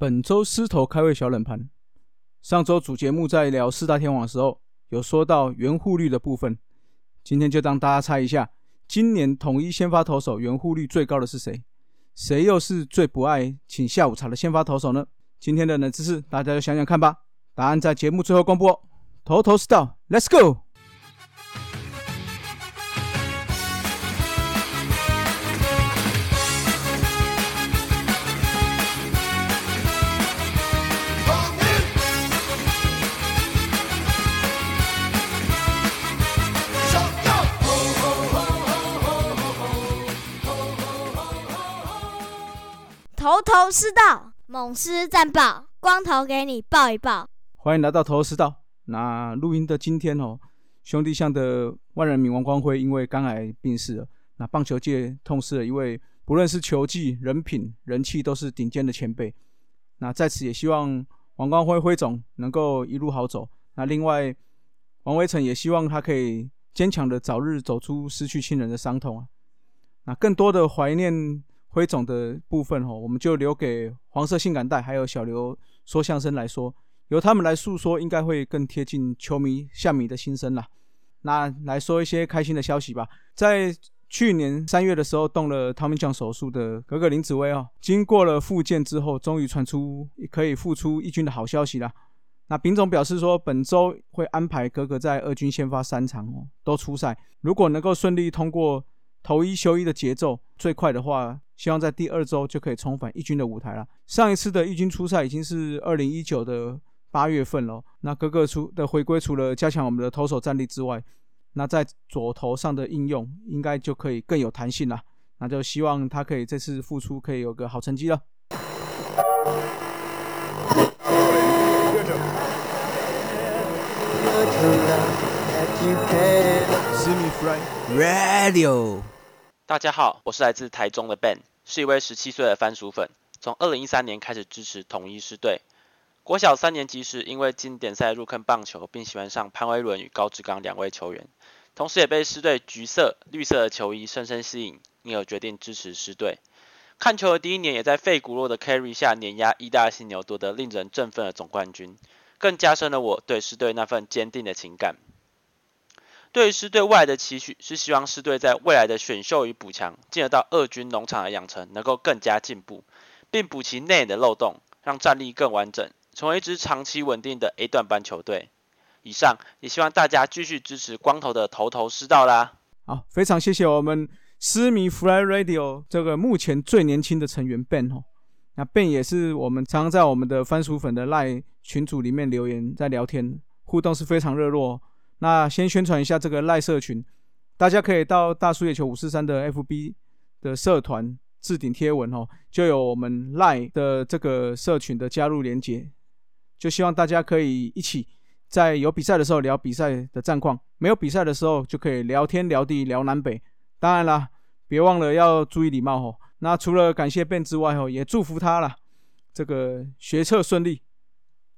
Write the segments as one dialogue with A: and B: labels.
A: 本周狮头开胃小冷盘。上周主节目在聊四大天王的时候，有说到圆护率的部分。今天就让大家猜一下，今年统一先发投手圆护率最高的是谁？谁又是最不爱请下午茶的先发投手呢？今天的冷知识，大家就想想看吧。答案在节目最后公布哦。头头是道，Let's go！
B: 头头是道，猛狮战报，光头给你报一报。
A: 欢迎来到头头是道。那录音的今天哦，兄弟象的万人迷王光辉因为肝癌病逝了。那棒球界痛失了一位，不论是球技、人品、人气都是顶尖的前辈。那在此也希望王光辉辉总能够一路好走。那另外，王维成也希望他可以坚强的早日走出失去亲人的伤痛啊。那更多的怀念。辉总的部分哦，我们就留给黄色性感带还有小刘说相声来说，由他们来诉说，应该会更贴近球迷向迷的心声啦。那来说一些开心的消息吧，在去年三月的时候动了汤米酱手术的格格林子薇哦，经过了复健之后，终于传出可以复出一军的好消息啦。那丙总表示说，本周会安排格格在二军先发三场哦，都出赛，如果能够顺利通过。投一休一的节奏最快的话，希望在第二周就可以重返一军的舞台了。上一次的一军出赛已经是二零一九的八月份了。那哥哥出的回归，除了加强我们的投手战力之外，那在左投上的应用应该就可以更有弹性了。那就希望他可以这次复出可以有个好成绩了。
C: Radio，大家好，我是来自台中的 Ben，是一位十七岁的番薯粉，从二零一三年开始支持统一狮队。国小三年级时，因为经典赛入坑棒球，并喜欢上潘威伦与高志刚两位球员，同时也被狮队橘色、绿色的球衣深深吸引，因而决定支持狮队。看球的第一年，也在费古洛的 carry 下碾压意大犀牛，夺得令人振奋的总冠军，更加深了我对狮队那份坚定的情感。对狮队未来的期许是希望狮队在未来的选秀与补强，进而到二军农场的养成能够更加进步，并补齐内的漏洞，让战力更完整，成为一支长期稳定的 A 段班球队。以上也希望大家继续支持光头的头头是道啦。
A: 好，非常谢谢我们狮迷 Fly Radio 这个目前最年轻的成员 Ben 哦，那 Ben 也是我们常常在我们的番薯粉的赖群组里面留言，在聊天互动是非常热络。那先宣传一下这个赖社群，大家可以到大树野球五四三的 FB 的社团置顶贴文哦，就有我们赖的这个社群的加入连接，就希望大家可以一起在有比赛的时候聊比赛的战况，没有比赛的时候就可以聊天聊地聊南北。当然啦，别忘了要注意礼貌哦。那除了感谢 Ben 之外哦，也祝福他了，这个学测顺利。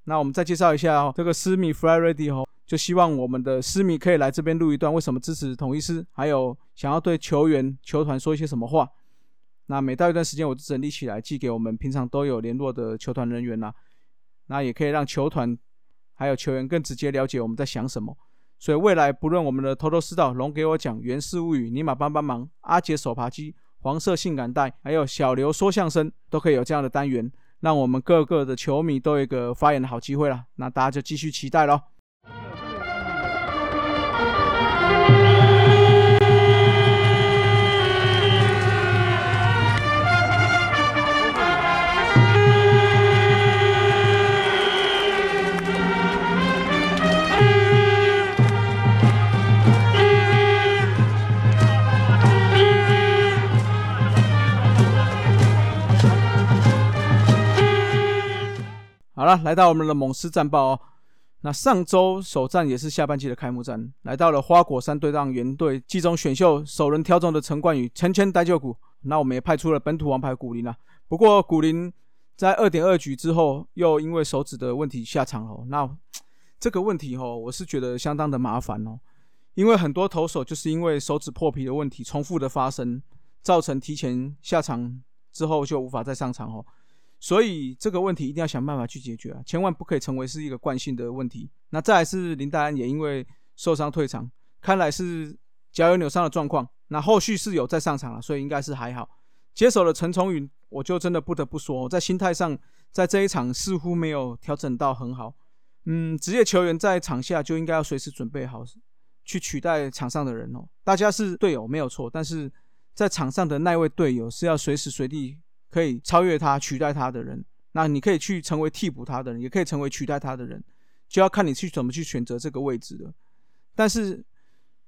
A: 那我们再介绍一下哦，这个私密 Fly Ready 哦。就希望我们的私迷可以来这边录一段，为什么支持统一师，还有想要对球员、球团说一些什么话。那每到一段时间，我就整理起来寄给我们平常都有联络的球团人员啦。那也可以让球团还有球员更直接了解我们在想什么。所以未来不论我们的头头是道、龙给我讲、原氏物语、尼玛帮帮忙、阿杰手扒鸡、黄色性感带，还有小刘说相声，都可以有这样的单元，让我们各个的球迷都有一个发言的好机会了。那大家就继续期待喽。好了，来到我们的猛狮战报哦。那上周首战也是下半季的开幕战，来到了花果山对战原队季中选秀首轮挑中的陈冠宇，成千代救股。那我们也派出了本土王牌古林啊。不过古林在二点二局之后，又因为手指的问题下场了。那这个问题哦，我是觉得相当的麻烦哦，因为很多投手就是因为手指破皮的问题重复的发生，造成提前下场之后就无法再上场哦。所以这个问题一定要想办法去解决啊，千万不可以成为是一个惯性的问题。那再来是林黛安也因为受伤退场，看来是脚有扭伤的状况。那后续是有再上场了，所以应该是还好。接手了陈崇宇，我就真的不得不说，在心态上，在这一场似乎没有调整到很好。嗯，职业球员在场下就应该要随时准备好去取代场上的人哦。大家是队友没有错，但是在场上的那位队友是要随时随地。可以超越他、取代他的人，那你可以去成为替补他的人，也可以成为取代他的人，就要看你去怎么去选择这个位置了。但是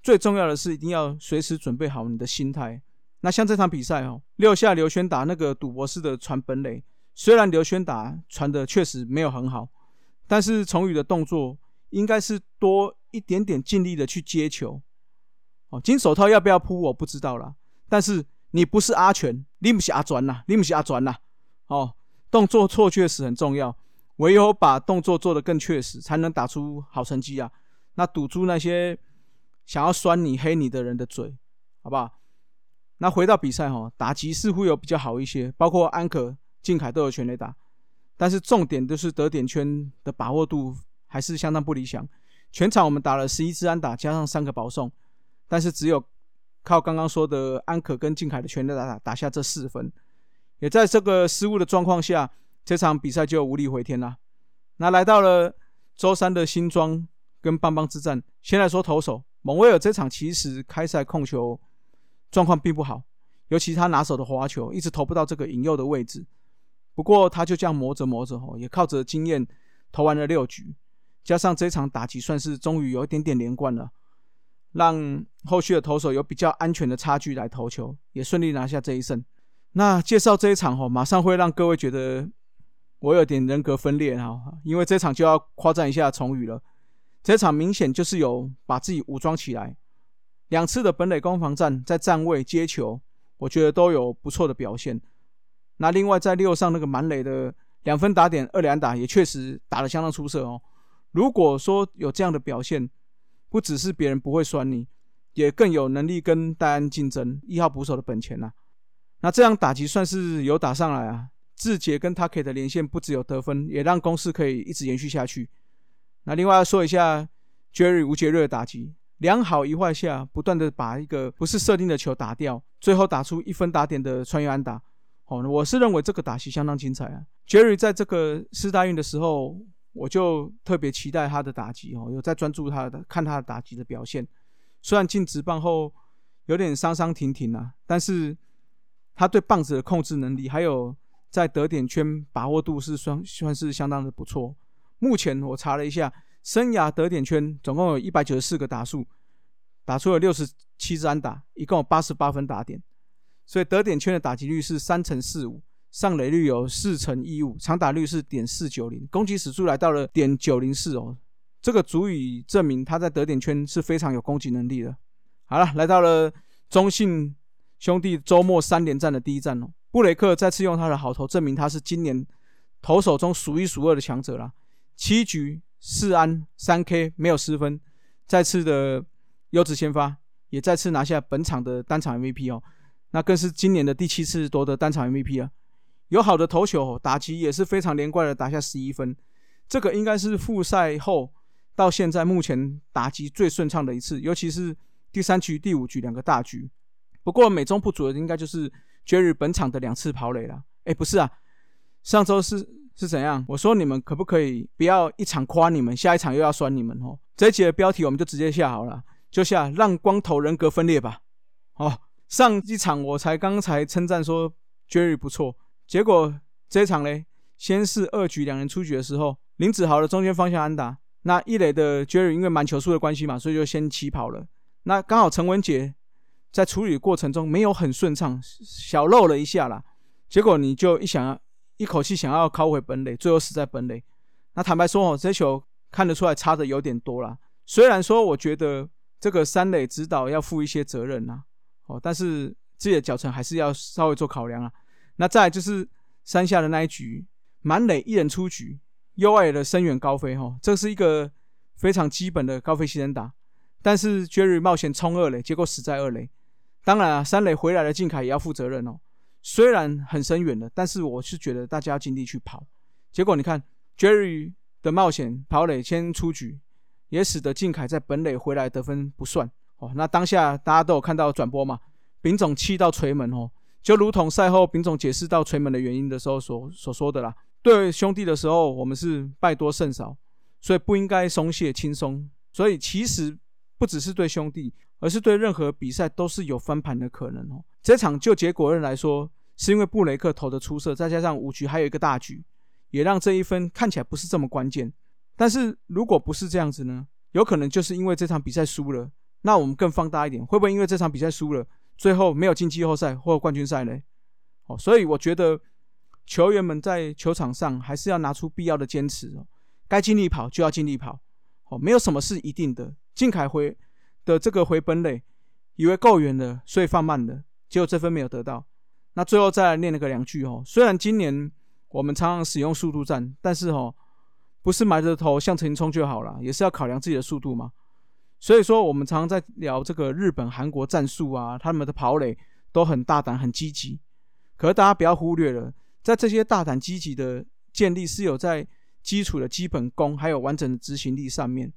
A: 最重要的是，一定要随时准备好你的心态。那像这场比赛哦，六下刘轩打那个赌博式的传本垒，虽然刘轩打传的确实没有很好，但是崇宇的动作应该是多一点点尽力的去接球。哦，金手套要不要扑我不知道啦，但是。你不是阿全，你不是阿转呐，你不是阿转呐。哦，动作错确实很重要，唯有把动作做得更确实，才能打出好成绩啊。那堵住那些想要酸你、黑你的人的嘴，好不好？那回到比赛哈，打击似乎有比较好一些，包括安可、靖凯都有全垒打，但是重点就是得点圈的把握度还是相当不理想。全场我们打了十一支安打，加上三个保送，但是只有。靠刚刚说的安可跟靖凯的全力打打打下这四分，也在这个失误的状况下，这场比赛就无力回天了。那来到了周三的新庄跟邦邦之战，先来说投手蒙威尔这场其实开赛控球状况并不好，尤其他拿手的滑球一直投不到这个引诱的位置。不过他就这样磨着磨着哦，也靠着经验投完了六局，加上这场打击算是终于有一点点连贯了。让后续的投手有比较安全的差距来投球，也顺利拿下这一胜。那介绍这一场吼，马上会让各位觉得我有点人格分裂哈，因为这场就要夸赞一下崇宇了。这场明显就是有把自己武装起来，两次的本垒攻防战，在站位接球，我觉得都有不错的表现。那另外在六上那个满垒的两分打点二连打，也确实打得相当出色哦。如果说有这样的表现，不只是别人不会酸你，也更有能力跟戴安竞争一号捕手的本钱呐。那这样打击算是有打上来啊。志杰跟他 K 的连线不只有得分，也让攻势可以一直延续下去。那另外要说一下 Jerry 吴杰瑞的打击，良好一坏下，不断的把一个不是设定的球打掉，最后打出一分打点的穿越安打。哦，我是认为这个打击相当精彩啊。Jerry 在这个四大运的时候。我就特别期待他的打击哦，有在专注他的看他的打击的表现。虽然进职棒后有点伤伤停停啊，但是他对棒子的控制能力，还有在得点圈把握度是算算是相当的不错。目前我查了一下，生涯得点圈总共有一百九十四个打数，打出了六十七支安打，一共有八十八分打点，所以得点圈的打击率是三乘四五。上垒率有四成一五，长打率是点四九零，攻击指数来到了点九零四哦，这个足以证明他在得点圈是非常有攻击能力的。好了，来到了中信兄弟周末三连战的第一战哦，布雷克再次用他的好投证明他是今年投手中数一数二的强者了，七局四安三 K 没有失分，再次的优质先发，也再次拿下本场的单场 MVP 哦，那更是今年的第七次夺得单场 MVP 啊。有好的投球，打击也是非常连贯的打下十一分，这个应该是复赛后到现在目前打击最顺畅的一次，尤其是第三局、第五局两个大局。不过美中不足的应该就是 Jerry 本场的两次跑垒了。哎，不是啊，上周是是怎样？我说你们可不可以不要一场夸你们，下一场又要酸你们哦？这一集的标题我们就直接下好了，就下让光头人格分裂吧。哦，上一场我才刚才称赞说 Jerry 不错。结果这一场嘞，先是二局两人出局的时候，林子豪的中间方向安打，那一垒的 Jerry 因为满球数的关系嘛，所以就先起跑了。那刚好陈文杰在处理过程中没有很顺畅，小漏了一下啦。结果你就一想要一口气想要靠回本垒，最后死在本垒。那坦白说哦，这球看得出来差的有点多啦。虽然说我觉得这个三垒指导要负一些责任呐，哦，但是自己的脚程还是要稍微做考量啊。那再就是山下的那一局，满垒一人出局，U 爱的深远高飞哈，这是一个非常基本的高飞牺牲打。但是 Jerry 冒险冲二垒，结果死在二垒。当然啊，三垒回来的靖凯也要负责任哦。虽然很深远了，但是我是觉得大家要尽力去跑。结果你看，Jerry 的冒险跑垒先出局，也使得靖凯在本垒回来得分不算哦。那当下大家都有看到转播嘛？丙总气到捶门哦，就如同赛后丙总解释到捶门的原因的时候所所说的啦。对兄弟的时候，我们是败多胜少，所以不应该松懈轻松。所以其实不只是对兄弟，而是对任何比赛都是有翻盘的可能哦。这场就结果论来说，是因为布雷克投的出色，再加上五局还有一个大局，也让这一分看起来不是这么关键。但是如果不是这样子呢？有可能就是因为这场比赛输了。那我们更放大一点，会不会因为这场比赛输了，最后没有进季后赛或冠军赛呢？哦，所以我觉得球员们在球场上还是要拿出必要的坚持哦，该尽力跑就要尽力跑。哦，没有什么是一定的。靖凯回的这个回本垒，以为够远了，所以放慢了，结果这分没有得到。那最后再来念了个两句哦。虽然今年我们常常使用速度战，但是哦，不是埋着头向前冲就好了，也是要考量自己的速度嘛。所以说，我们常常在聊这个日本、韩国战术啊，他们的跑垒都很大胆、很积极。可是大家不要忽略了，在这些大胆积极的建立是有在。基础的基本功，还有完整的执行力上面，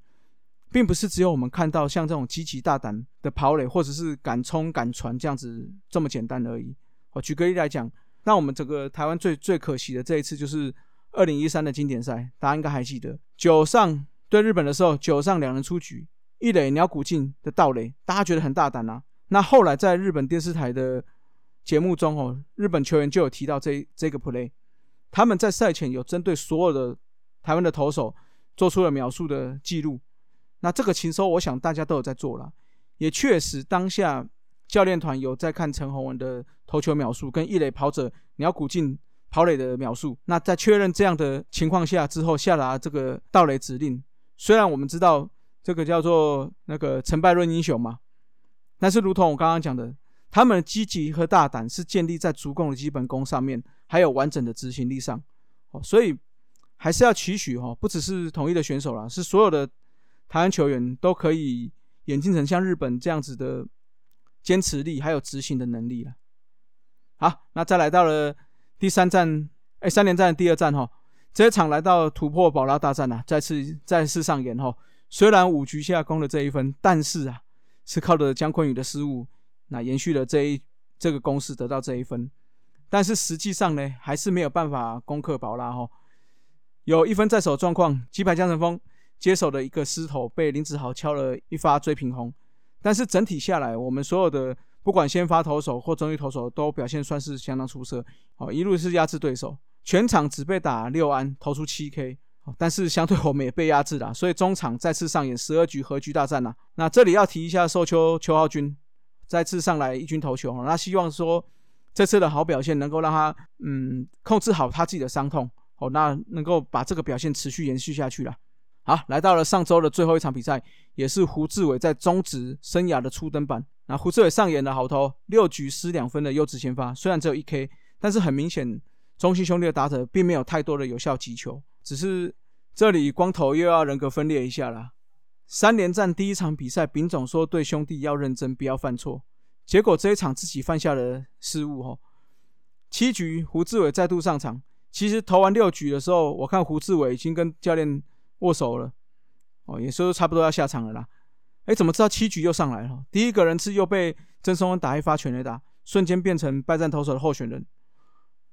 A: 并不是只有我们看到像这种积极大胆的跑垒，或者是敢冲敢传这样子这么简单而已。我举个例来讲，那我们整个台湾最最可惜的这一次就是二零一三的经典赛，大家应该还记得九上对日本的时候，九上两人出局，一垒鸟谷进的盗垒，大家觉得很大胆啊。那后来在日本电视台的节目中哦，日本球员就有提到这这个 play，他们在赛前有针对所有的。台湾的投手做出了描述的记录，那这个禽收，我想大家都有在做了，也确实当下教练团有在看陈宏文的投球秒数跟一垒跑者鸟谷进跑垒的秒数。那在确认这样的情况下之后，下达这个盗垒指令。虽然我们知道这个叫做那个成败论英雄嘛，但是如同我刚刚讲的，他们的积极和大胆是建立在足够的基本功上面，还有完整的执行力上。所以。还是要期许哈，不只是统一的选手啦，是所有的台湾球员都可以演进成像日本这样子的坚持力，还有执行的能力了。好，那再来到了第三站，哎，三连战的第二站哈，这一场来到突破宝拉大战啊，再次再次上演哈。虽然五局下攻了这一分，但是啊，是靠着姜昆宇的失误，那延续了这一这个攻势得到这一分，但是实际上呢，还是没有办法攻克宝拉哈。有一分在手状况，击败江晨峰接手的一个狮头被林子豪敲了一发追平红，但是整体下来，我们所有的不管先发投手或中继投手都表现算是相当出色，哦，一路是压制对手，全场只被打六安，投出七 K，但是相对我们也被压制了，所以中场再次上演十二局和局大战了。那这里要提一下寿丘邱浩君再次上来一军投球，那希望说这次的好表现能够让他嗯控制好他自己的伤痛。哦，那能够把这个表现持续延续下去了。好，来到了上周的最后一场比赛，也是胡志伟在中职生涯的初登板。那胡志伟上演了好投，六局失两分的优质先发，虽然只有一 K，但是很明显，中信兄弟的打者并没有太多的有效击球，只是这里光头又要人格分裂一下了。三连战第一场比赛，丙总说对兄弟要认真，不要犯错，结果这一场自己犯下了失误。哈，七局胡志伟再度上场。其实投完六局的时候，我看胡志伟已经跟教练握手了，哦，也说差不多要下场了啦。哎，怎么知道七局又上来了？第一个人次又被曾松恩打一发全垒打，瞬间变成败战投手的候选人。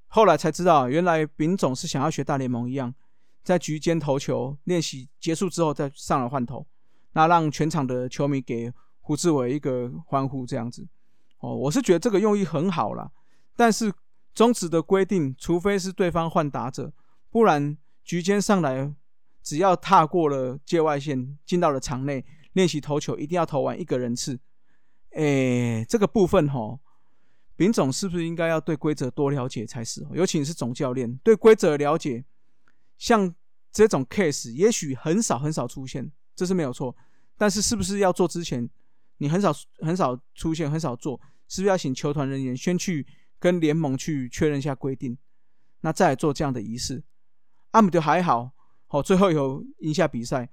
A: 后来才知道，原来丙总是想要学大联盟一样，在局间投球练习结束之后再上来换投，那让全场的球迷给胡志伟一个欢呼这样子。哦，我是觉得这个用意很好啦，但是。中止的规定，除非是对方换打者，不然局间上来，只要踏过了界外线，进到了场内练习投球，一定要投完一个人次。哎，这个部分哦，丙总是不是应该要对规则多了解才是哦？尤其是总教练对规则了解，像这种 case，也许很少很少出现，这是没有错。但是是不是要做之前，你很少很少出现，很少做，是不是要请球团人员先去？跟联盟去确认一下规定，那再来做这样的仪式。阿姆就还好，好最后有赢下比赛，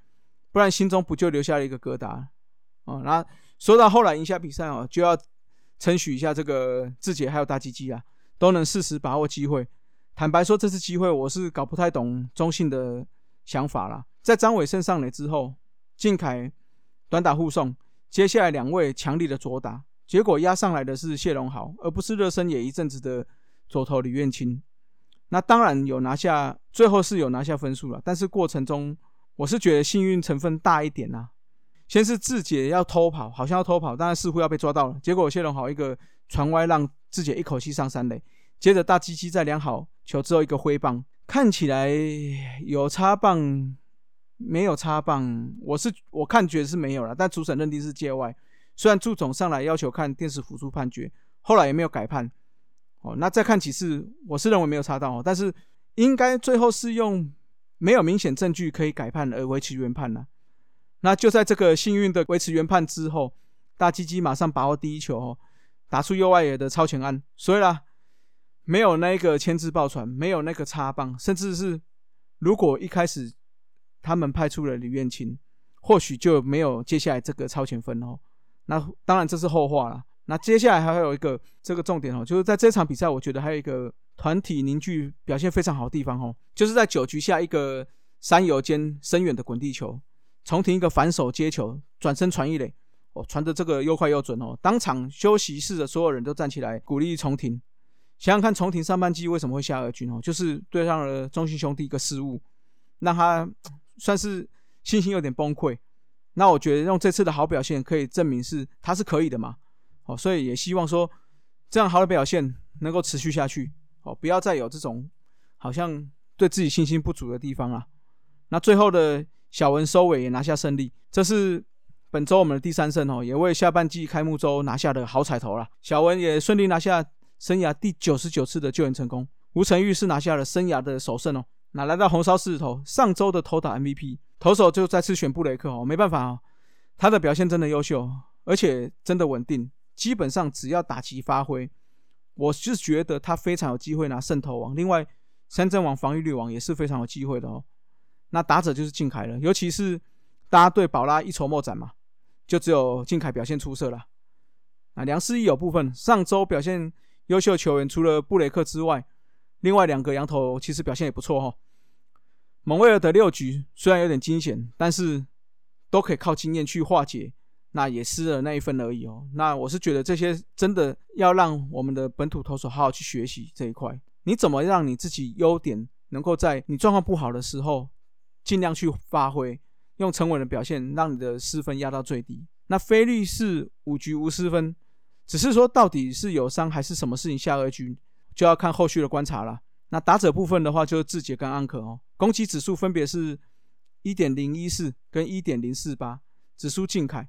A: 不然心中不就留下了一个疙瘩哦。那说到后来赢下比赛哦，就要称许一下这个志杰还有大鸡鸡啊，都能适时把握机会。坦白说，这次机会我是搞不太懂中信的想法啦。在张伟胜上垒之后，靖凯短打护送，接下来两位强力的左打，结果压上来的是谢龙豪，而不是热身也一阵子的左投李彦清。那当然有拿下，最后是有拿下分数了，但是过程中我是觉得幸运成分大一点啦。先是志杰要偷跑，好像要偷跑，但是似乎要被抓到了。结果谢龙豪一个传歪，让志杰一口气上三垒。接着大鸡鸡在量好球之后一个挥棒，看起来有插棒，没有插棒。我是我看觉得是没有了，但主审认定是界外。虽然祝总上来要求看电视辅助判决，后来也没有改判。哦，那再看几次，我是认为没有插到，但是应该最后是用没有明显证据可以改判而维持原判了。那就在这个幸运的维持原判之后，大鸡鸡马上把握第一球，打出右外野的超前安。所以啦，没有那个牵制爆传，没有那个插棒，甚至是如果一开始他们派出了李彦清，或许就没有接下来这个超前分哦。那当然这是后话了。那接下来还有一个这个重点哦，就是在这场比赛，我觉得还有一个团体凝聚表现非常好的地方哦，就是在九局下一个三游间深远的滚地球。重停一个反手接球，转身传一垒，哦，传的这个又快又准哦！当场休息室的所有人都站起来鼓励重停。想想看，重停上半季为什么会下二军哦？就是对上了中信兄弟一个失误，让他 算是信心有点崩溃。那我觉得用这次的好表现可以证明是他是可以的嘛？哦，所以也希望说这样好的表现能够持续下去哦，不要再有这种好像对自己信心不足的地方啊。那最后的。小文收尾也拿下胜利，这是本周我们的第三胜哦，也为下半季开幕周拿下的好彩头了。小文也顺利拿下生涯第九十九次的救援成功。吴成玉是拿下了生涯的首胜哦。那来到红烧狮子头，上周的投打 MVP 投手就再次选布雷克哦，没办法哦，他的表现真的优秀，而且真的稳定，基本上只要打击发挥，我是觉得他非常有机会拿胜投王。另外，三振王、防御率王也是非常有机会的哦。那打者就是靖凯了，尤其是大家对宝拉一筹莫展嘛，就只有靖凯表现出色了。那梁思义有部分上周表现优秀球员，除了布雷克之外，另外两个羊头其实表现也不错哈。蒙威尔的六局虽然有点惊险，但是都可以靠经验去化解，那也失了那一分而已哦。那我是觉得这些真的要让我们的本土投手好好去学习这一块，你怎么让你自己优点能够在你状况不好的时候。尽量去发挥，用沉稳的表现，让你的失分压到最低。那菲利是五局无失分，只是说到底是有伤还是什么事情下二局，就要看后续的观察了。那打者部分的话，就是志杰跟安可哦，攻击指数分别是一点零一四跟一点零四八，只输靖凯，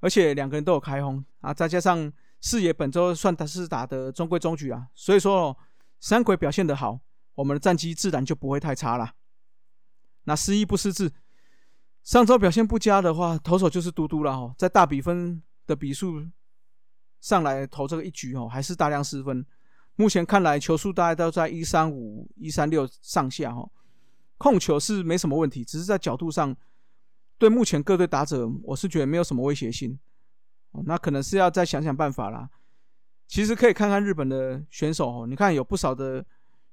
A: 而且两个人都有开轰啊，再加上四野本周算他是打的中规中矩啊，所以说哦，三鬼表现的好，我们的战绩自然就不会太差了。那失一不失智，上周表现不佳的话，投手就是嘟嘟了哦，在大比分的比数上来投这个一局哦，还是大量失分。目前看来球速大概都在一三五、一三六上下哦，控球是没什么问题，只是在角度上，对目前各队打者，我是觉得没有什么威胁性。哦，那可能是要再想想办法啦。其实可以看看日本的选手哦，你看有不少的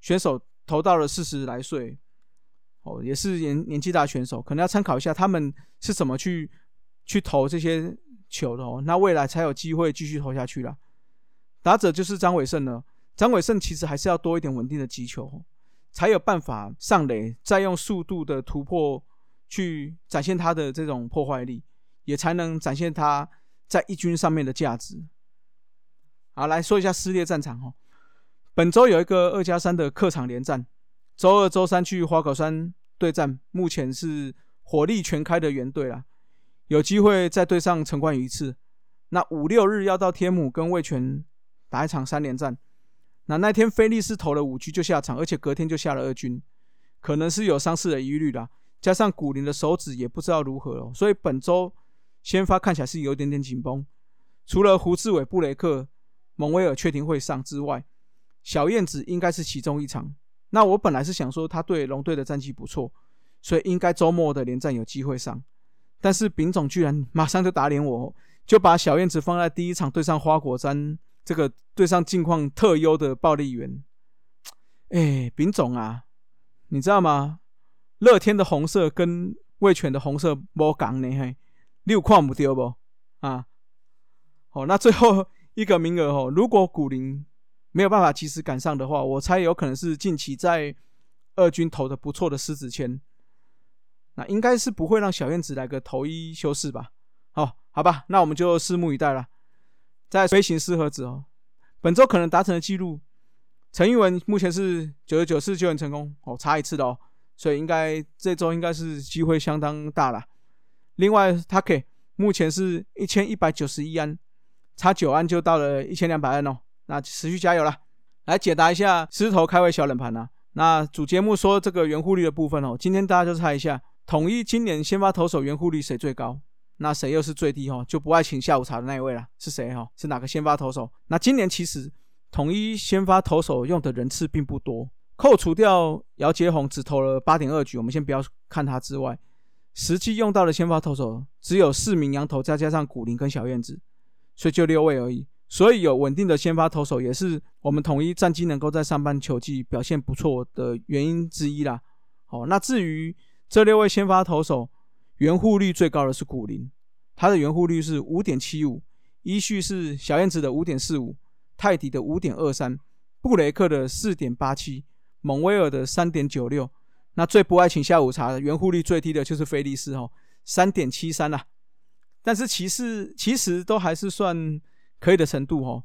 A: 选手投到了四十来岁。哦，也是年年纪大选手，可能要参考一下他们是怎么去去投这些球的哦。那未来才有机会继续投下去了。打者就是张伟胜了，张伟胜其实还是要多一点稳定的击球，才有办法上垒，再用速度的突破去展现他的这种破坏力，也才能展现他在一军上面的价值。好，来说一下撕裂战场哦。本周有一个二加三的客场连战。周二、周三去花果山对战，目前是火力全开的原队啦，有机会再对上陈冠宇一次。那五六日要到天母跟魏权打一场三连战。那那天菲利斯投了五局就下场，而且隔天就下了二军，可能是有伤势的疑虑啦。加上古林的手指也不知道如何了，所以本周先发看起来是有点点紧绷。除了胡志伟、布雷克、蒙威尔确定会上之外，小燕子应该是其中一场。那我本来是想说他对龙队的战绩不错，所以应该周末的连战有机会上。但是丙总居然马上就打脸我，就把小燕子放在第一场对上花果山这个对上境况特优的暴力员，哎，丙总啊，你知道吗？乐天的红色跟味全的红色无共呢，嘿，你有看不丢不？啊，好，那最后一个名额哦，如果古林没有办法及时赶上的话，我猜有可能是近期在二军投的不错的狮子签，那应该是不会让小燕子来个头一休四吧？好，好吧，那我们就拭目以待了。在飞行四盒子哦，本周可能达成的记录，陈玉文目前是九十九次救援成功哦，差一次的哦，所以应该这周应该是机会相当大了。另外，他可以目前是一千一百九十一安，差九安就到了一千两百安哦，那持续加油了。来解答一下狮头开胃小冷盘啊。那主节目说这个圆弧率的部分哦，今天大家就猜一下，统一今年先发投手圆弧率谁最高？那谁又是最低哈？就不爱请下午茶的那一位了，是谁哈？是哪个先发投手？那今年其实统一先发投手用的人次并不多，扣除掉姚杰宏只投了八点二局，我们先不要看他之外，实际用到的先发投手只有四名羊头，再加上古林跟小燕子，所以就六位而已。所以有稳定的先发投手，也是我们统一战绩能够在上半球季表现不错的原因之一啦。好，那至于这六位先发投手。圆护率最高的是古林，他的圆护率是五点七五，依序是小燕子的五点四五，泰迪的五点二三，布雷克的四点八七，蒙威尔的三点九六。那最不爱请下午茶的圆护率最低的就是菲利斯哦，三点七三啦。但是其实其实都还是算可以的程度哦，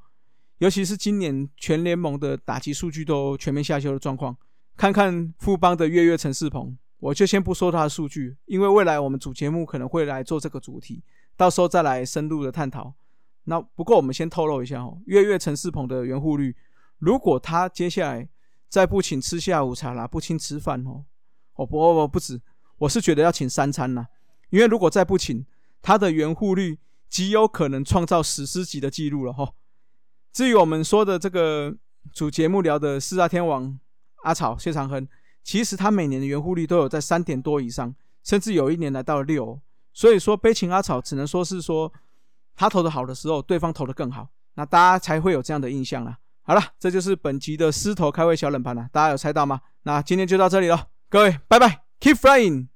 A: 尤其是今年全联盟的打击数据都全面下修的状况，看看富邦的月月陈世鹏。我就先不说他的数据，因为未来我们主节目可能会来做这个主题，到时候再来深入的探讨。那不过我们先透露一下哦，月月陈世鹏的圆护率，如果他接下来再不请吃下午茶啦，不请吃饭哦，哦不不不止，我是觉得要请三餐啦，因为如果再不请，他的圆护率极有可能创造史诗级的记录了哈。至于我们说的这个主节目聊的四大天王阿草谢长亨。其实他每年的圆弧率都有在三点多以上，甚至有一年来到了六。所以说悲情阿草只能说是说他投的好的时候，对方投的更好，那大家才会有这样的印象了。好了，这就是本集的狮头开胃小冷盘了，大家有猜到吗？那今天就到这里了，各位拜拜，Keep flying。